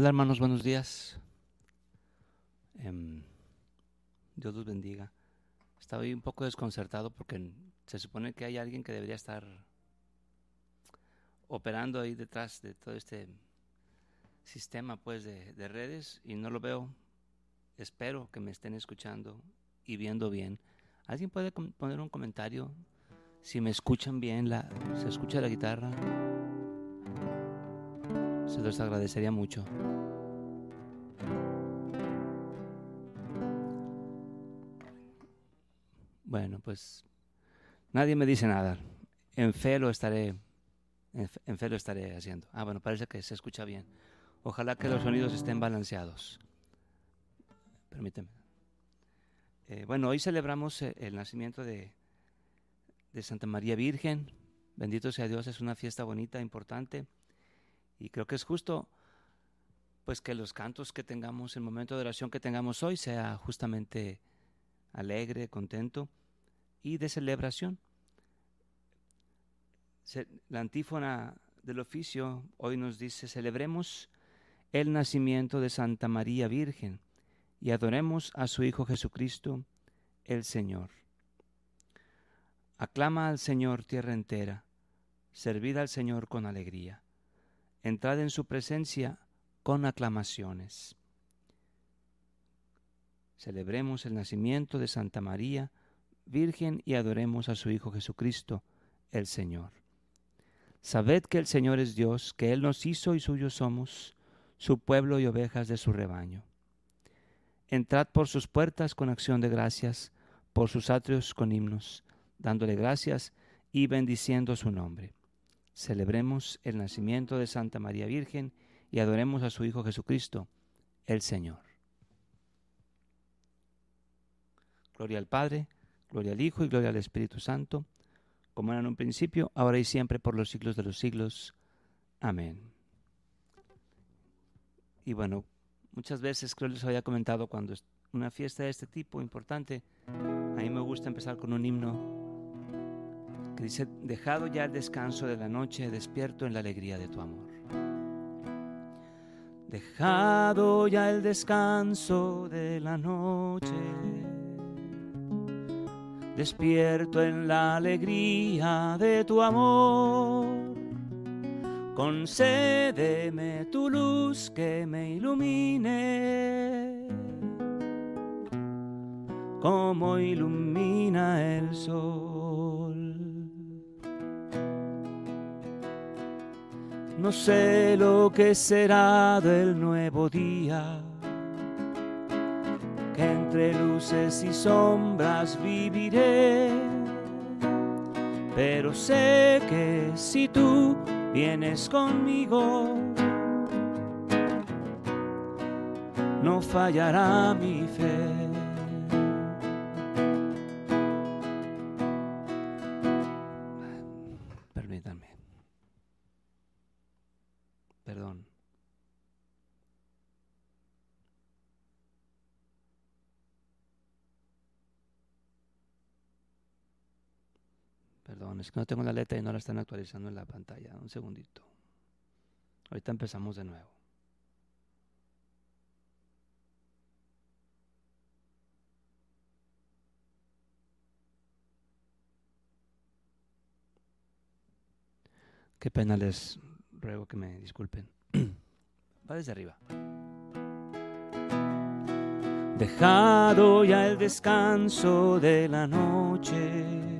Hola hermanos, buenos días. Em, Dios los bendiga. Estaba un poco desconcertado porque se supone que hay alguien que debería estar operando ahí detrás de todo este sistema pues de, de redes y no lo veo. Espero que me estén escuchando y viendo bien. ¿Alguien puede poner un comentario? Si me escuchan bien, ¿se escucha la guitarra? Se los agradecería mucho. Bueno, pues nadie me dice nada. En fe lo estaré, en fe lo estaré haciendo. Ah, bueno, parece que se escucha bien. Ojalá que los sonidos estén balanceados. Permíteme. Eh, bueno, hoy celebramos eh, el nacimiento de, de Santa María Virgen. Bendito sea Dios, es una fiesta bonita, importante. Y creo que es justo pues que los cantos que tengamos, el momento de oración que tengamos hoy sea justamente alegre, contento y de celebración. La antífona del oficio hoy nos dice, celebremos el nacimiento de Santa María Virgen y adoremos a su Hijo Jesucristo, el Señor. Aclama al Señor tierra entera, servid al Señor con alegría, entrad en su presencia con aclamaciones. Celebremos el nacimiento de Santa María, Virgen, y adoremos a su Hijo Jesucristo, el Señor. Sabed que el Señor es Dios, que Él nos hizo y suyos somos, su pueblo y ovejas de su rebaño. Entrad por sus puertas con acción de gracias, por sus atrios con himnos, dándole gracias y bendiciendo su nombre. Celebremos el nacimiento de Santa María Virgen y adoremos a su Hijo Jesucristo, el Señor. Gloria al Padre, gloria al Hijo y gloria al Espíritu Santo, como era en un principio, ahora y siempre, por los siglos de los siglos. Amén. Y bueno, Muchas veces, creo que les había comentado, cuando una fiesta de este tipo importante, a mí me gusta empezar con un himno dice, dejado ya el descanso de la noche, despierto en la alegría de tu amor. Dejado ya el descanso de la noche, despierto en la alegría de tu amor concédeme tu luz que me ilumine, como ilumina el sol. No sé lo que será del nuevo día, que entre luces y sombras viviré, pero sé que si tú vienes conmigo, no fallará mi fe. Perdón, es que no tengo la letra y no la están actualizando en la pantalla. Un segundito. Ahorita empezamos de nuevo. Qué pena les ruego que me disculpen. Va desde arriba. Dejado ya el descanso de la noche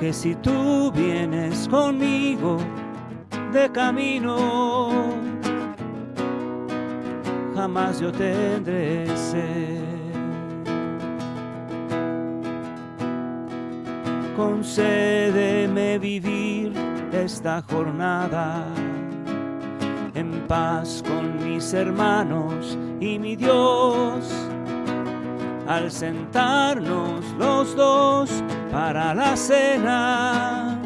que si tú vienes conmigo de camino, jamás yo tendré sed. Concédeme vivir esta jornada en paz con mis hermanos y mi Dios. Al sentarnos los dos para la cena,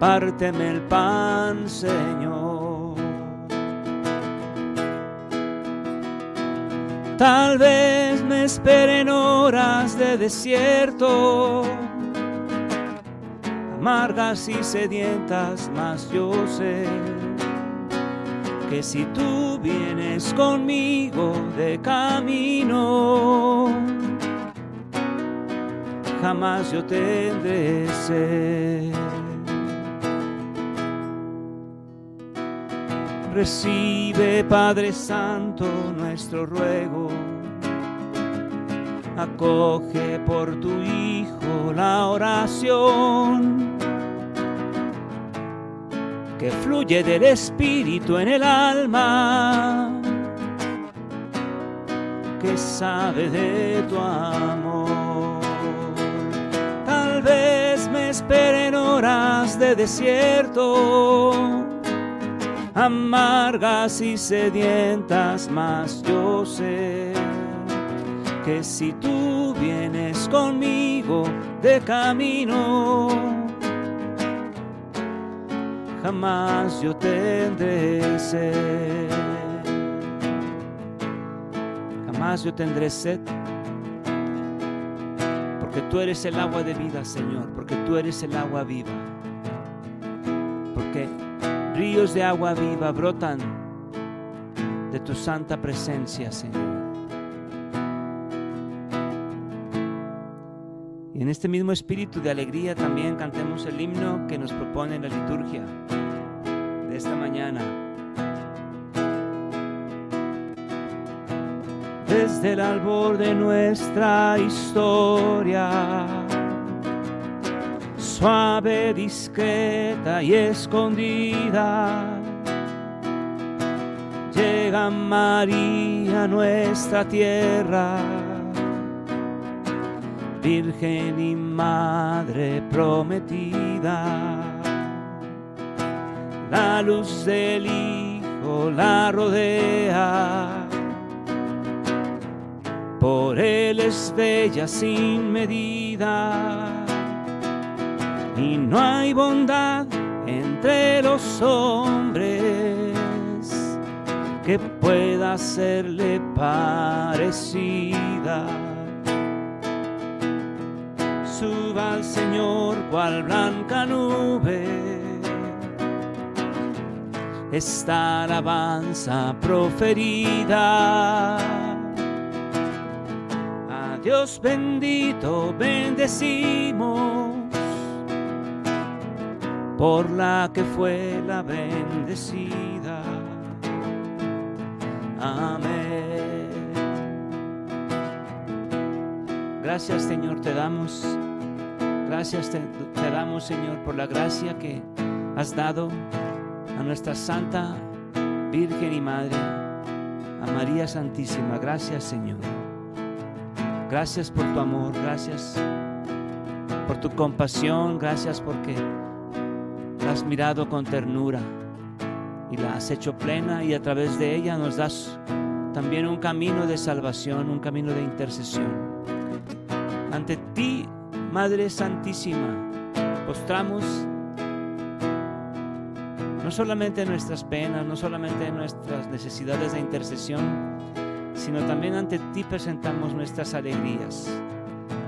párteme el pan, Señor. Tal vez me esperen horas de desierto amargas y sedientas, mas yo sé que si tú vienes conmigo de camino, jamás yo tendré sed. Recibe, Padre Santo, nuestro ruego. Acoge por tu Hijo la oración que fluye del Espíritu en el alma, que sabe de tu amor. Tal vez me esperen horas de desierto, amargas y sedientas, mas yo sé que si tú vienes conmigo de camino, jamás yo tendré sed. Jamás yo tendré sed. Porque tú eres el agua de vida, Señor. Porque tú eres el agua viva. Porque ríos de agua viva brotan de tu santa presencia, Señor. En este mismo espíritu de alegría también cantemos el himno que nos propone la liturgia de esta mañana. Desde el albor de nuestra historia, suave, discreta y escondida, llega María a nuestra tierra Virgen y Madre prometida. La luz del Hijo la rodea, por Él es bella sin medida, y no hay bondad entre los hombres que pueda serle parecida suba al Señor cual blanca nube. Esta alabanza proferida. A Dios bendito bendecimos por la que fue la bendecida. Amén. Gracias Señor te damos Gracias te, damos, Señor, por la gracia que has dado a nuestra Santa Virgen y Madre, a María Santísima. Gracias, Señor. Gracias por tu amor, gracias por tu compasión, gracias porque la has mirado con ternura y la has hecho plena y a través de ella nos das también un camino de salvación, un camino de intercesión. Ante ti Madre Santísima, postramos no solamente nuestras penas, no solamente nuestras necesidades de intercesión, sino también ante ti presentamos nuestras alegrías.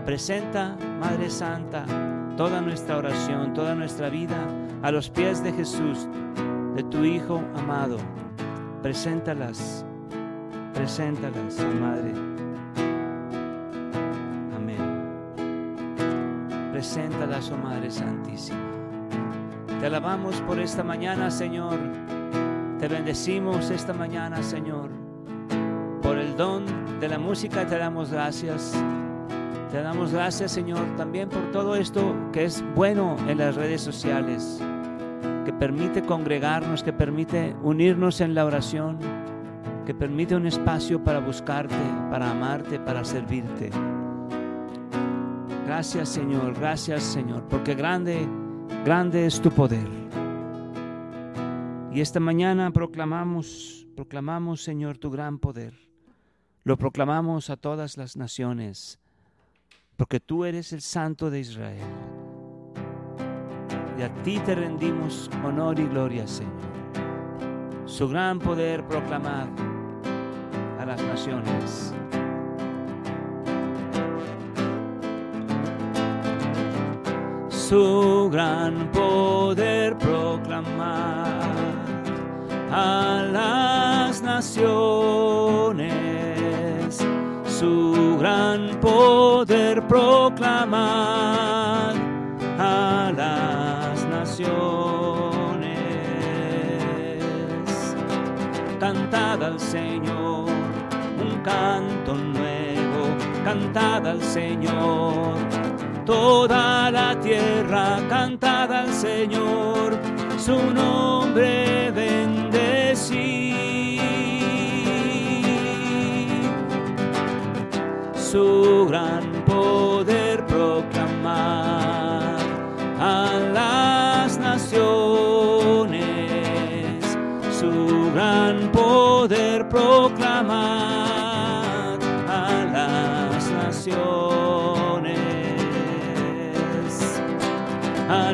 Presenta, Madre Santa, toda nuestra oración, toda nuestra vida a los pies de Jesús, de tu Hijo amado. Preséntalas, preséntalas, Madre. Preséntalas, oh Madre Santísima. Te alabamos por esta mañana, Señor. Te bendecimos esta mañana, Señor, por el don de la música, te damos gracias. Te damos gracias, Señor, también por todo esto que es bueno en las redes sociales, que permite congregarnos, que permite unirnos en la oración, que permite un espacio para buscarte, para amarte, para servirte. Gracias, Señor, gracias, Señor, porque grande, grande es tu poder. Y esta mañana proclamamos, proclamamos, Señor, tu gran poder. Lo proclamamos a todas las naciones porque tú eres el Santo de Israel. Y a ti te rendimos honor y gloria, Señor. Su gran poder proclamar a las naciones. Su gran poder proclamar a las naciones su gran poder proclamar a las naciones. Cantad al Señor un canto nuevo, cantad al Señor. Toda la tierra cantad al Señor, su nombre su gran poder proclamar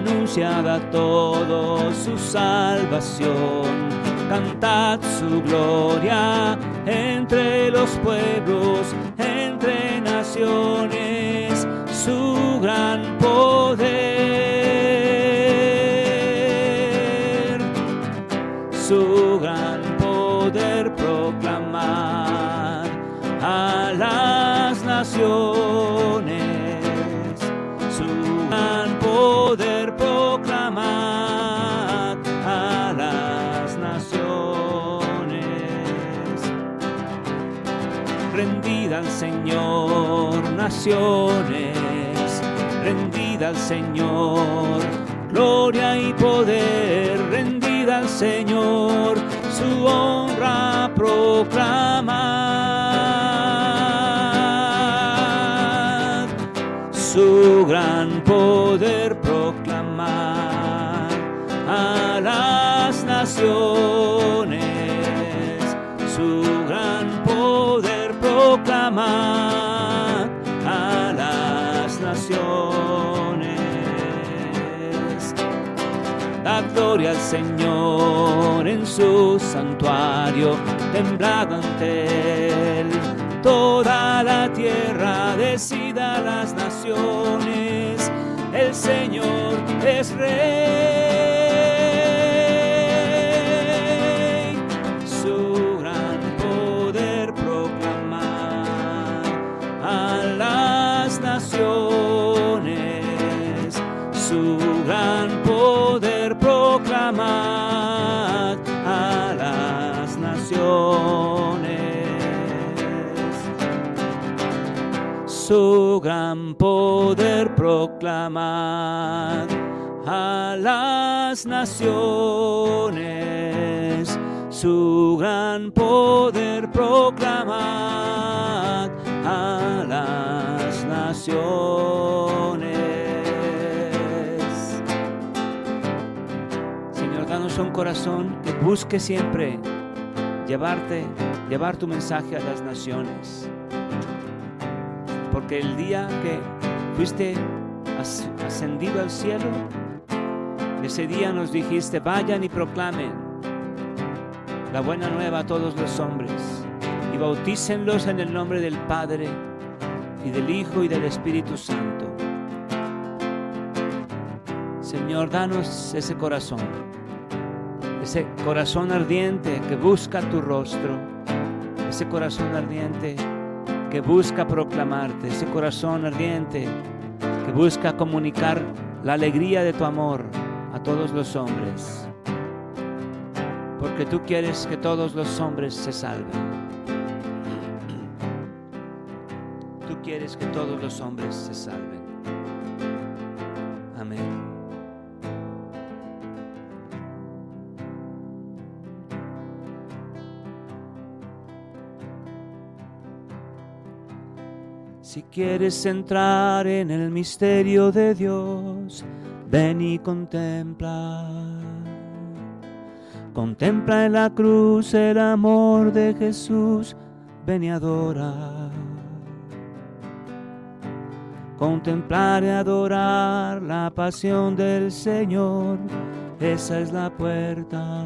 Anunciada a todos su salvación, cantad su gloria entre los pueblos su gran poder, su gran poder proclamar a las naciones, Rendida al Señor naciones, rendida al Señor, gloria y poder, rendida al Señor, su honra proclamar, su gran poder proclamar a las naciones, gloria al Señor en su santuario, temblad ante él. Toda la tierra decida las naciones, el Señor es rey. Su gran poder proclamar a las naciones. Su gran poder proclamar a las naciones. un corazón que busque siempre llevarte, llevar tu mensaje a las naciones. Porque el día que fuiste ascendido al cielo, ese día nos dijiste, vayan y proclamen la buena nueva a todos los hombres y bautícenlos en el nombre del Padre y del Hijo y del Espíritu Santo. Señor, danos ese corazón ese corazón ardiente que busca tu rostro, ese corazón ardiente que busca proclamarte, ese corazón ardiente que busca comunicar la alegría de tu amor a todos los hombres. Porque tú quieres que todos los hombres se salven. Tú quieres que todos los hombres se salven. Si quieres entrar en el misterio de Dios, ven y contempla. Contempla en la cruz el amor de Jesús, ven y adora. Contemplar y adorar la pasión del Señor, esa es la puerta.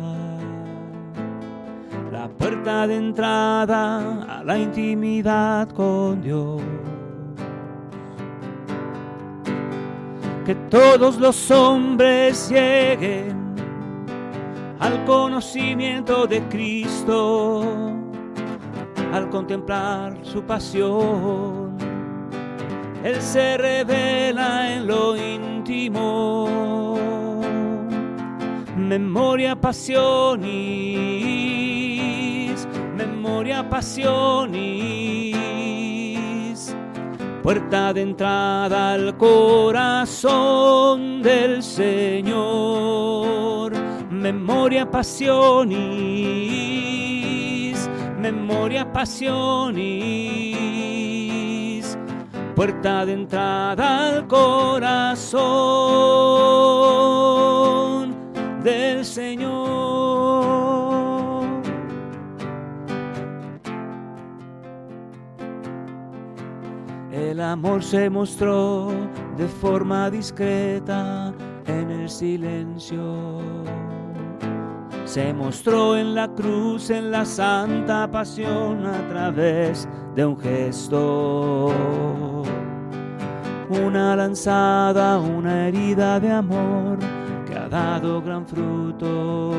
La puerta de entrada a la intimidad con Dios. Que todos los hombres lleguen al conocimiento de Cristo, al contemplar su pasión. Él se revela en lo íntimo, memoria, pasiones, memoria, pasiones puerta de entrada al corazón del Señor. Memoria, pasiones, memoria, pasiones, puerta de entrada al corazón del Señor. Amor se mostró de forma discreta en el silencio. Se mostró en la cruz, en la santa pasión a través de un gesto. Una lanzada, una herida de amor que ha dado gran fruto.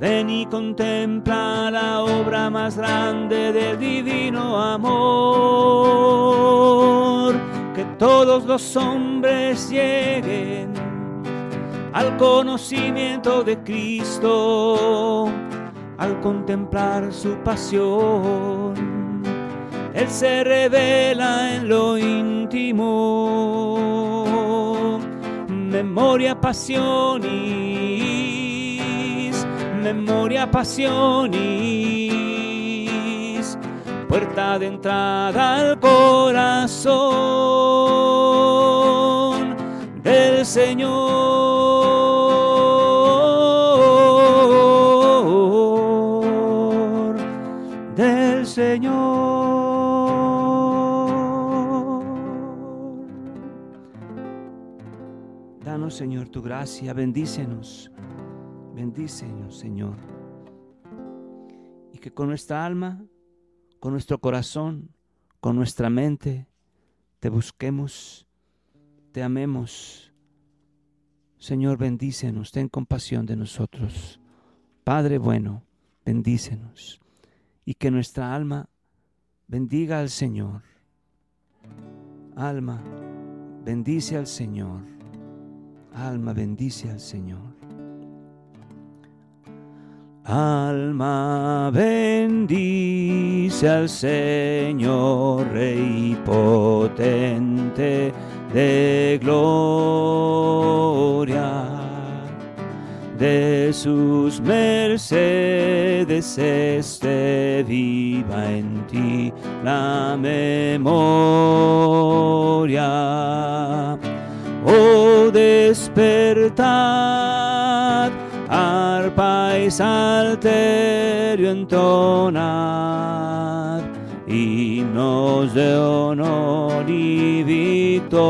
Ven y contempla la obra más grande del divino amor. Que todos los hombres lleguen al conocimiento de Cristo, al contemplar su pasión. Él se revela en lo íntimo, memoria, pasión y memoria, pasiones, puerta de entrada al corazón del Señor, del Señor. Danos, Señor, tu gracia, bendícenos Bendícenos, Señor. Y que con nuestra alma, con nuestro corazón, con nuestra mente, te busquemos, te amemos. Señor, bendícenos, ten compasión de nosotros. Padre bueno, bendícenos. Y que nuestra alma bendiga al Señor. Alma, bendice al Señor. Alma, bendice al Señor. Alma bendice al Señor, Rey potente de gloria. De sus mercedes esté viva en ti la memoria. Oh, despertad arpa y salterio entonad, himnos de honor y victoria.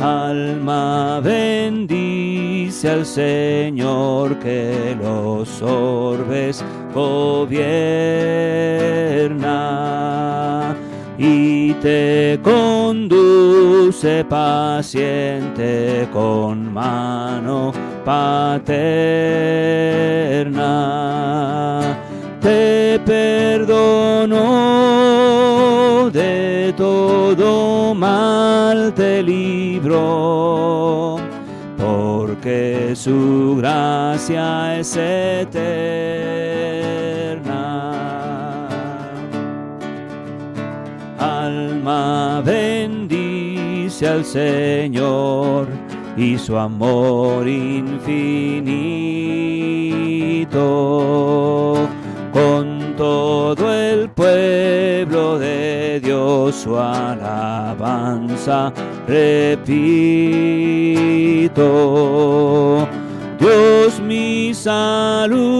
Alma bendice al Señor que los orbes gobierna y te conduce paciente con mano paterna. Te perdono de todo mal te libro, porque su gracia es eterna al Señor y su amor infinito. Con todo el pueblo de Dios su alabanza repito. Dios mi salud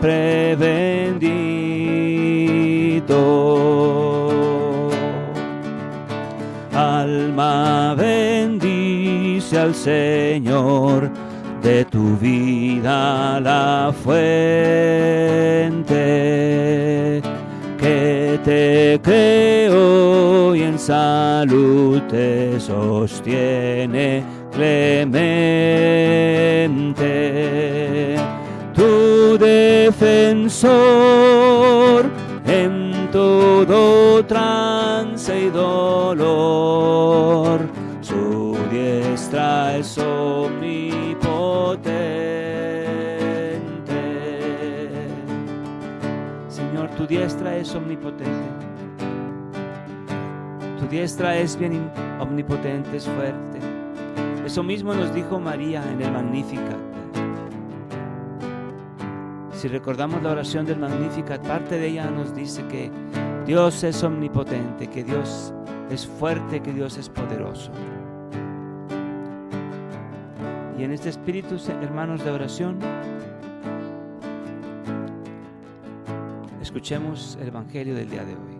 siempre. Alma bendice al Señor de tu vida la fuente que te creo y en salud te sostiene clemente. Tu defensor en todo trance y dolor, su diestra es diestra es omnipotente. Tu diestra es bien omnipotente, es fuerte. Eso mismo nos dijo María en el Magnificat. Si recordamos la oración del Magnificat, parte de ella nos dice que Dios es omnipotente, que Dios es fuerte, que Dios es poderoso. Y en este espíritu, hermanos de oración, Escuchemos el Evangelio del día de hoy.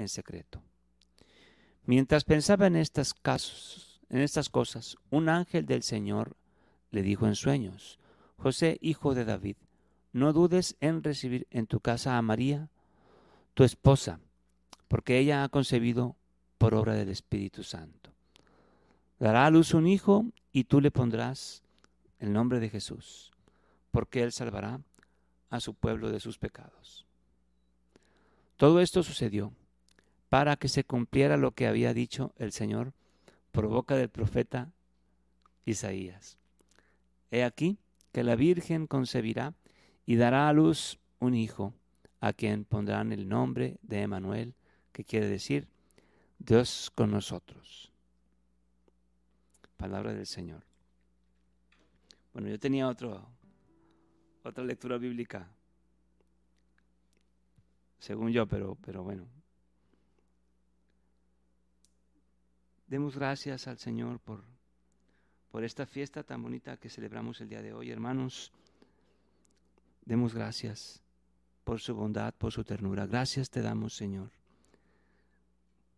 en secreto. Mientras pensaba en estas casos, en estas cosas, un ángel del Señor le dijo en sueños: José, hijo de David, no dudes en recibir en tu casa a María, tu esposa, porque ella ha concebido por obra del Espíritu Santo. Dará a luz un hijo y tú le pondrás el nombre de Jesús, porque él salvará a su pueblo de sus pecados. Todo esto sucedió para que se cumpliera lo que había dicho el Señor por boca del profeta Isaías. He aquí que la Virgen concebirá y dará a luz un hijo, a quien pondrán el nombre de Emanuel, que quiere decir Dios con nosotros. Palabra del Señor. Bueno, yo tenía otro, otra lectura bíblica, según yo, pero, pero bueno. Demos gracias al Señor por, por esta fiesta tan bonita que celebramos el día de hoy, hermanos. Demos gracias por su bondad, por su ternura. Gracias te damos, Señor.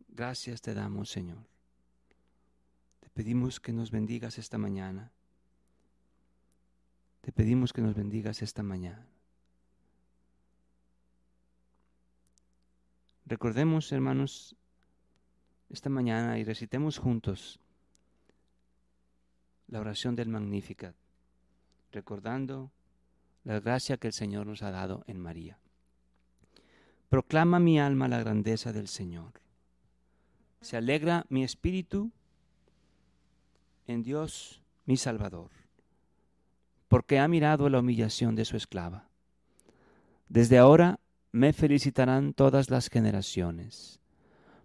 Gracias te damos, Señor. Te pedimos que nos bendigas esta mañana. Te pedimos que nos bendigas esta mañana. Recordemos, hermanos, esta mañana y recitemos juntos la oración del Magnificat, recordando la gracia que el Señor nos ha dado en María. Proclama mi alma la grandeza del Señor. Se alegra mi espíritu en Dios mi Salvador, porque ha mirado la humillación de su esclava. Desde ahora me felicitarán todas las generaciones,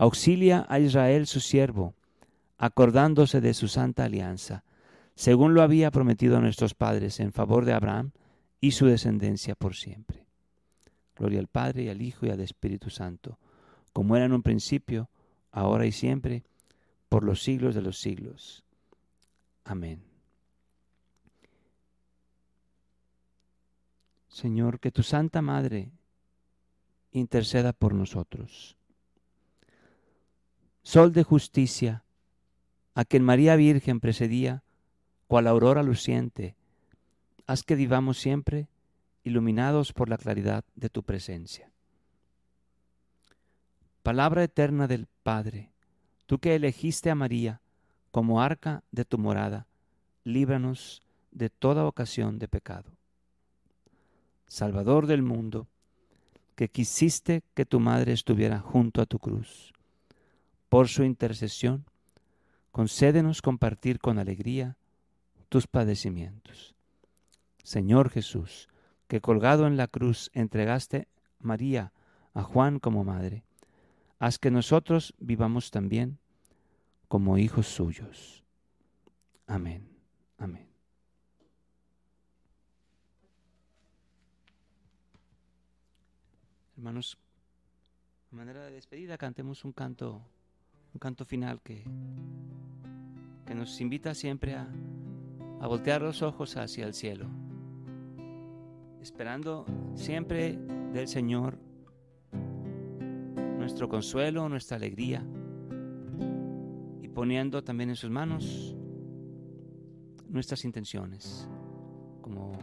Auxilia a Israel su siervo, acordándose de su santa alianza, según lo había prometido a nuestros padres en favor de Abraham y su descendencia por siempre. Gloria al Padre y al Hijo y al Espíritu Santo, como era en un principio, ahora y siempre, por los siglos de los siglos. Amén. Señor, que tu Santa Madre interceda por nosotros. Sol de justicia, a quien María Virgen precedía, cual aurora luciente, haz que vivamos siempre iluminados por la claridad de tu presencia. Palabra eterna del Padre, tú que elegiste a María como arca de tu morada, líbranos de toda ocasión de pecado. Salvador del mundo, que quisiste que tu madre estuviera junto a tu cruz. Por su intercesión, concédenos compartir con alegría tus padecimientos. Señor Jesús, que colgado en la cruz entregaste María a Juan como madre, haz que nosotros vivamos también como hijos suyos. Amén. Amén. Hermanos, de manera de despedida cantemos un canto, un canto final que, que nos invita siempre a, a voltear los ojos hacia el cielo, esperando siempre del Señor nuestro consuelo, nuestra alegría y poniendo también en sus manos nuestras intenciones, como,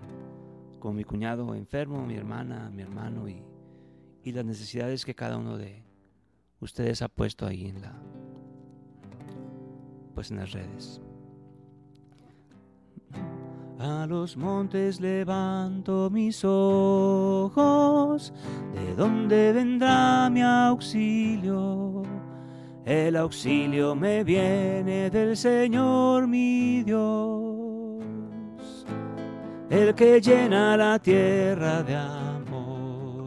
como mi cuñado enfermo, mi hermana, mi hermano y, y las necesidades que cada uno de ustedes ha puesto ahí en la pues en las redes. A los montes levanto mis ojos, ¿de dónde vendrá mi auxilio? El auxilio me viene del Señor mi Dios, el que llena la tierra de amor.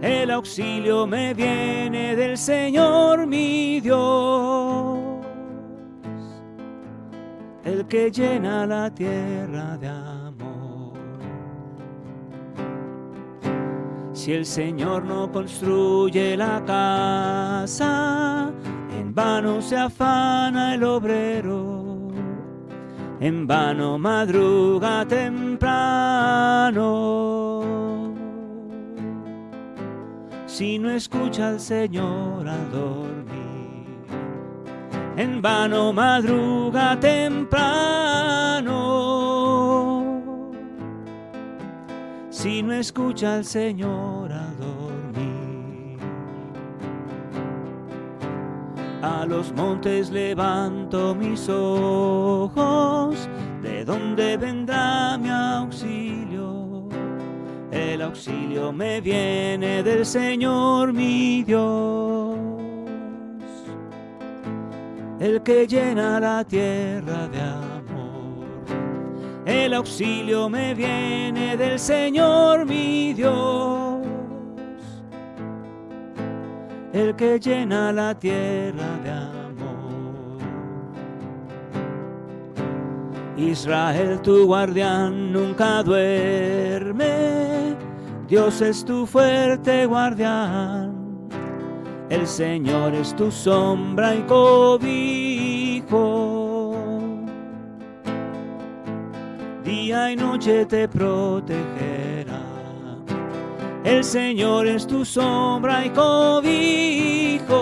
El auxilio me viene del Señor mi Dios el que llena la tierra de amor. Si el Señor no construye la casa, en vano se afana el obrero, en vano madruga temprano. Si no escucha al Señor al en vano madruga temprano. Si no escucha al Señor a dormir, a los montes levanto mis ojos, ¿de dónde vendrá mi auxilio? El auxilio me viene del Señor mi Dios el que llena la tierra de amor. El auxilio me viene del Señor mi Dios, el que llena la tierra de amor. Israel, tu guardián, nunca duerme, Dios es tu fuerte guardián el Señor es tu sombra y cobijo. Día y noche te protegerá. El Señor es tu sombra y cobijo.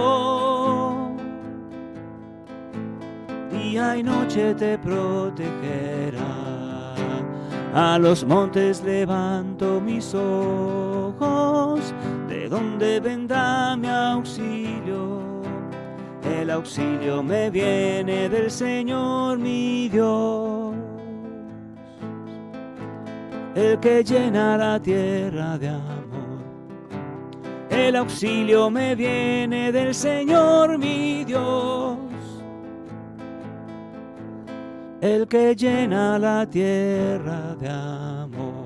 Día y noche te protegerá. A los montes levanto mis ojos ¿De dónde vendrá mi auxilio? El auxilio me viene del Señor mi Dios, el que llena la tierra de amor. El auxilio me viene del Señor mi Dios, el que llena la tierra de amor.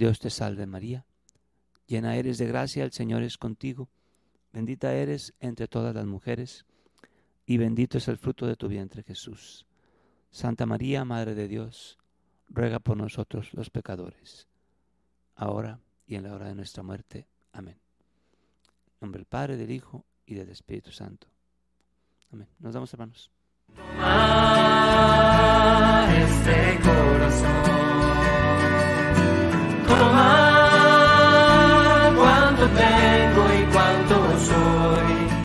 Dios te salve María, llena eres de gracia, el Señor es contigo, bendita eres entre todas las mujeres, y bendito es el fruto de tu vientre Jesús. Santa María, Madre de Dios, ruega por nosotros los pecadores, ahora y en la hora de nuestra muerte. Amén. En nombre del Padre, del Hijo y del Espíritu Santo. Amén. Nos damos hermanos. este tomar cuanto tengo y